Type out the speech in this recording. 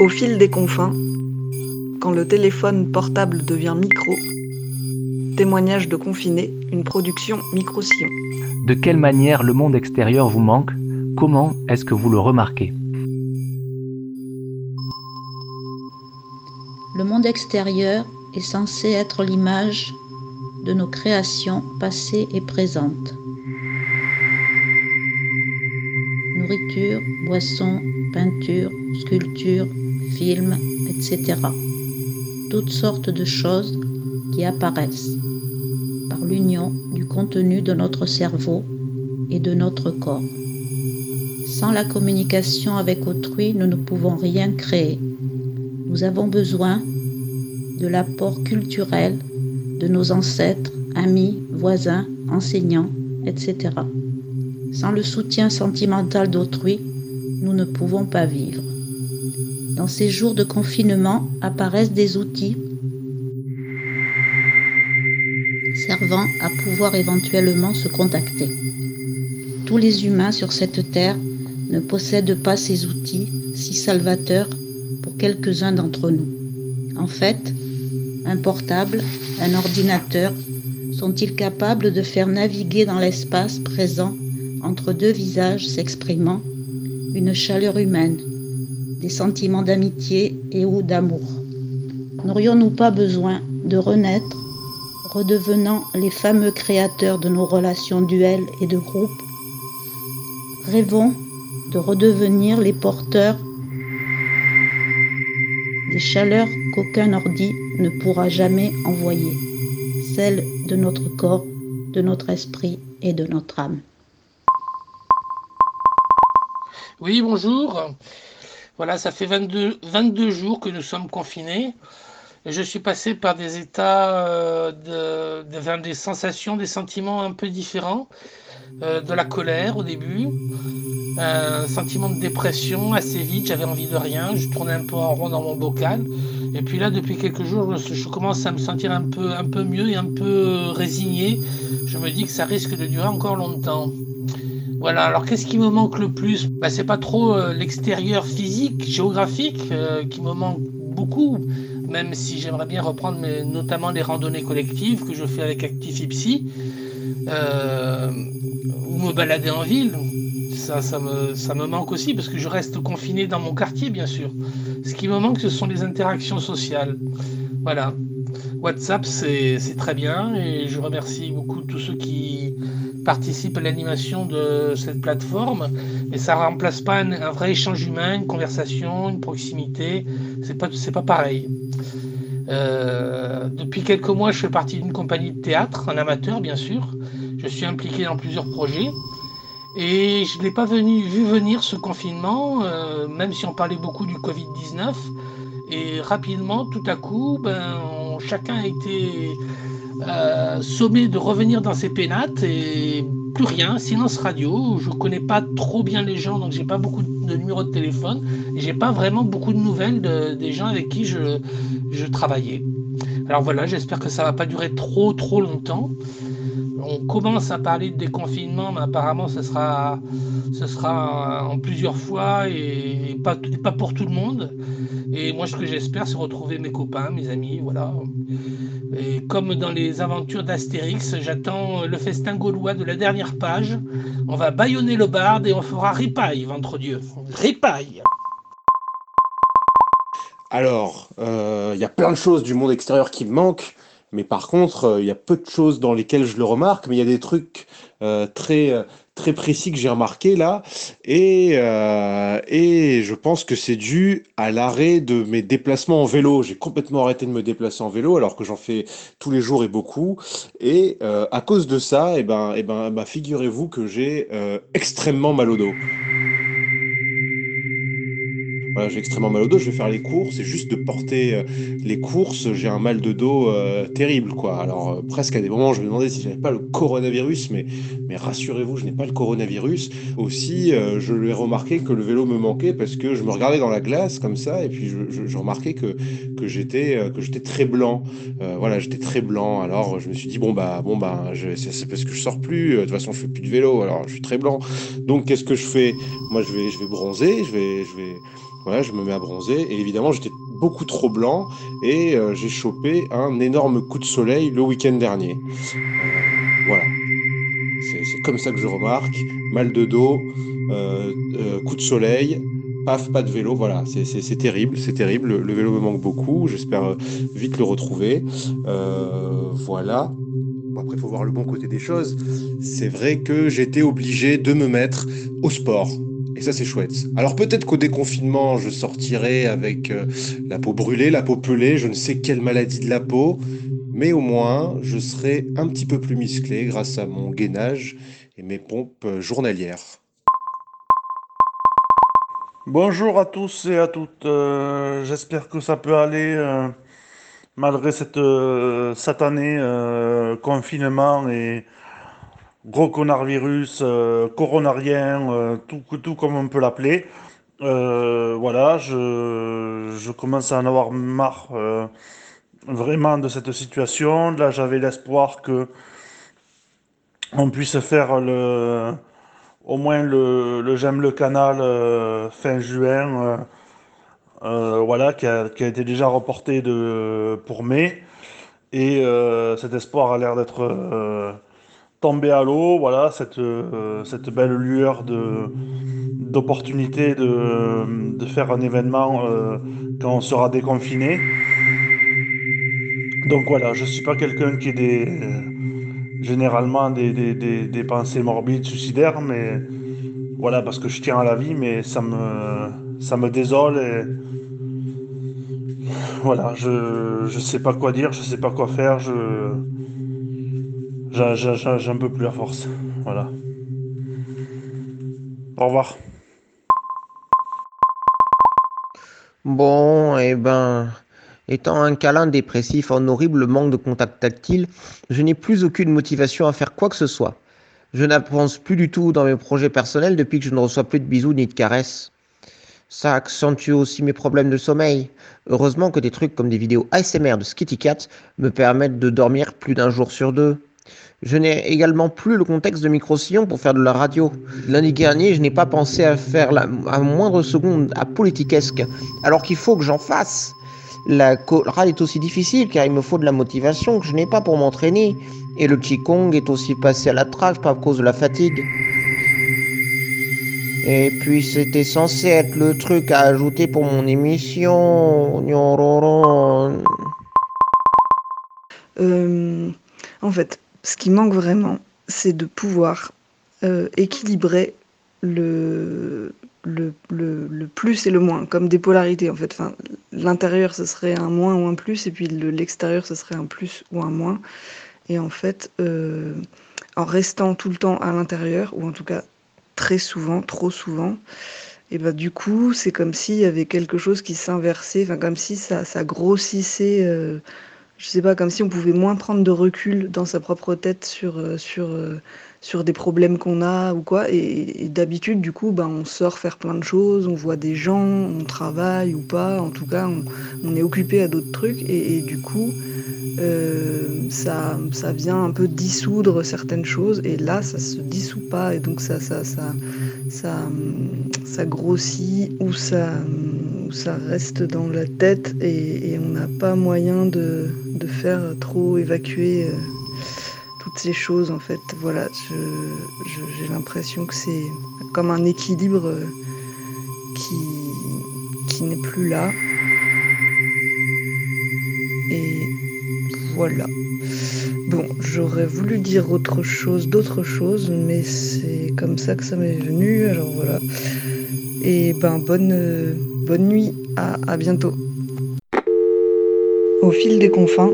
Au fil des confins, quand le téléphone portable devient micro, témoignage de confiné, une production micro-sillon. De quelle manière le monde extérieur vous manque? Comment est-ce que vous le remarquez? Le monde extérieur est censé être l'image de nos créations passées et présentes. Nourriture, boissons, peinture, sculpture, films, etc. Toutes sortes de choses qui apparaissent par l'union du contenu de notre cerveau et de notre corps. Sans la communication avec autrui, nous ne pouvons rien créer. Nous avons besoin de l'apport culturel de nos ancêtres, amis, voisins, enseignants, etc. Sans le soutien sentimental d'autrui, nous ne pouvons pas vivre. Dans ces jours de confinement apparaissent des outils servant à pouvoir éventuellement se contacter. Tous les humains sur cette terre ne possèdent pas ces outils si salvateurs pour quelques-uns d'entre nous. En fait, un portable, un ordinateur sont-ils capables de faire naviguer dans l'espace présent entre deux visages s'exprimant une chaleur humaine, des sentiments d'amitié et ou d'amour N'aurions-nous pas besoin de renaître, redevenant les fameux créateurs de nos relations duelles et de groupe Rêvons de redevenir les porteurs des chaleurs qu'aucun ordi ne pourra jamais envoyer, celles de notre corps, de notre esprit et de notre âme. Oui, bonjour. Voilà, ça fait 22, 22 jours que nous sommes confinés. Et je suis passé par des états, euh, de, des sensations, des sentiments un peu différents. Euh, de la colère au début, un sentiment de dépression assez vite, j'avais envie de rien, je tournais un peu en rond dans mon bocal. Et puis là, depuis quelques jours, je, commence à me sentir un peu, un peu mieux et un peu résigné. Je me dis que ça risque de durer encore longtemps. Voilà, alors qu'est-ce qui me manque le plus? Bah, C'est pas trop euh, l'extérieur physique, géographique, euh, qui me manque beaucoup, même si j'aimerais bien reprendre notamment les randonnées collectives que je fais avec Actifipsy, euh, ou me balader en ville. Ça, ça, me, ça me manque aussi parce que je reste confiné dans mon quartier, bien sûr. Ce qui me manque, ce sont les interactions sociales. Voilà. WhatsApp, c'est très bien et je remercie beaucoup tous ceux qui participent à l'animation de cette plateforme. Mais ça ne remplace pas un, vrai échange humain, une conversation, une proximité. C'est pas, pas pareil. Euh, depuis quelques mois, je fais partie d'une compagnie de théâtre, un amateur bien sûr. Je suis impliqué dans plusieurs projets. Et je n'ai pas venu, vu venir ce confinement, euh, même si on parlait beaucoup du Covid-19. Et rapidement, tout à coup, ben, chacun a été euh, sommé de revenir dans ses pénates et plus rien, silence radio. Je connais pas trop bien les gens, donc j'ai pas beaucoup de numéros de téléphone et j'ai pas vraiment beaucoup de nouvelles des gens avec qui je, je travaillais. Alors voilà, j'espère que ça va pas durer trop trop longtemps on commence à parler de déconfinement, mais apparemment ce sera, sera en plusieurs fois et pas, pas pour tout le monde. Et moi, ce que j'espère, c'est retrouver mes copains, mes amis, voilà. Et comme dans les aventures d'Astérix, j'attends le festin gaulois de la dernière page. On va baïonner le barde et on fera ripaille, ventre Dieu. Ripaille alors, il euh, y a plein de choses du monde extérieur qui me manquent. Mais par contre, euh, il y a peu de choses dans lesquelles je le remarque, mais il y a des trucs euh, très, euh, très précis que j'ai remarqué là. Et, je pense que c'est dû à l'arrêt de mes déplacements en vélo. J'ai complètement arrêté de me déplacer en vélo alors que j'en fais tous les jours et beaucoup. Et à cause de ça, eh ben, eh ben, bah, figurez-vous que j'ai extrêmement mal au dos j'ai extrêmement mal au dos, je vais faire les courses, et juste de porter euh, les courses, j'ai un mal de dos euh, terrible, quoi. Alors, euh, presque à des moments, je me demandais si j'avais pas le coronavirus, mais, mais rassurez-vous, je n'ai pas le coronavirus. Aussi, je lui ai remarqué que le vélo me manquait parce que je me regardais dans la glace comme ça, et puis je, je, remarquais que, que j'étais que j'étais très blanc. voilà, j'étais très blanc. Alors, je me suis dit, bon, bah, bon, bah, c'est parce que je sors plus, de toute façon, je fais plus de vélo, alors je suis très blanc. Donc, qu'est-ce que je fais? Moi, je vais, je vais bronzer, je vais, je vais Je me mets à bronzer. Et évidemment, j'étais beaucoup trop blanc et euh, j'ai chopé un énorme coup de soleil le week-end dernier. Euh, voilà. C'est comme ça que je remarque. Mal de dos, euh, coup de soleil, paf, pas de vélo. Voilà, c'est terrible, c'est terrible. Le, vélo me manque beaucoup. J'espère vite le retrouver. voilà. après, il faut voir le bon côté des choses. C'est vrai que j'étais obligé de me mettre au sport. Et ça, c'est chouette. Alors peut-être qu'au déconfinement, je sortirai avec euh, la peau brûlée, la peau pelée, je ne sais quelle maladie de la peau, mais au moins, je serai un petit peu plus musclé grâce à mon gainage et mes pompes euh, journalières. Bonjour à tous et à toutes. Euh, j'espère que ça peut aller malgré cette satanée confinement et gros connard virus, euh, coronarien, euh, tout, tout comme on peut l'appeler. Euh, voilà, je, je, commence à en avoir marre vraiment de cette situation. Là, j'avais l'espoir que on puisse faire le, au moins le, le j'aime le canal fin juin, voilà, qui a, qui a, été déjà reporté de, pour mai. Et cet espoir a l'air d'être tomber à l'eau, voilà, cette, euh, cette belle lueur d'opportunité de, de faire un événement euh, quand on sera déconfiné. Donc voilà, je ne suis pas quelqu'un qui ait des, généralement des, des, des, pensées morbides, suicidaires, mais voilà, parce que je tiens à la vie, mais ça me, ça me désole voilà, je ne sais pas quoi dire, je ne sais pas quoi faire, je J'en peux plus à force. Voilà. Au revoir. Bon, eh ben, étant un câlin dépressif en horrible manque de contact tactile, je n'ai plus aucune motivation à faire quoi que ce soit. Je n'avance plus du tout dans mes projets personnels depuis que je ne reçois plus de bisous ni de caresses. Ça accentue aussi mes problèmes de sommeil. Heureusement que des trucs comme des vidéos ASMR de Skitty Cat me permettent de dormir plus d'un jour sur deux. Je n'ai également plus le contexte de micro-sillon pour faire de la radio. Lundi dernier, je n'ai pas pensé à faire la, moindre seconde à politiquesque, alors qu'il faut que j'en fasse. La chorale est aussi difficile car il me faut de la motivation que je n'ai pas pour m'entraîner. Et le Qigong est aussi passé à la traque à cause de la fatigue. Et puis c'était censé être le truc à ajouter pour mon émission. Euh, en fait, ce qui manque vraiment, c'est de pouvoir euh, équilibrer le, plus et le moins, comme des polarités en fait. L'intérieur, ce serait un moins ou un plus, et puis l'extérieur, ce serait un plus ou un moins. Et en fait, euh, en restant tout le temps à l'intérieur, ou en tout cas très souvent, trop souvent, et bah du coup, c'est comme s'il y avait quelque chose qui s'inversait, comme si ça, ça grossissait. Euh, je sais pas, comme si on pouvait moins prendre de recul dans sa propre tête sur, euh, sur, euh, sur des problèmes qu'on a ou quoi. Et, d'habitude, du coup, ben, on sort faire plein de choses, on voit des gens, on travaille ou pas. En tout cas, on, est occupé à d'autres trucs. Et, du coup, euh, ça, ça vient un peu dissoudre certaines choses. Et là, ça se dissout pas. Et donc, ça, ça, ça, ça, ça grossit ou ça ça reste dans la tête et, on n'a pas moyen de, faire trop évacuer euh, toutes ces choses en fait. Voilà, j'ai l'impression que c'est comme un équilibre euh, qui, qui n'est plus là. Et voilà. Bon, j'aurais voulu dire autre chose, d'autres choses, mais c'est comme ça que ça m'est venu. Alors voilà. Et ben bonne. Euh, bonne nuit, à, bientôt. Au fil des confins,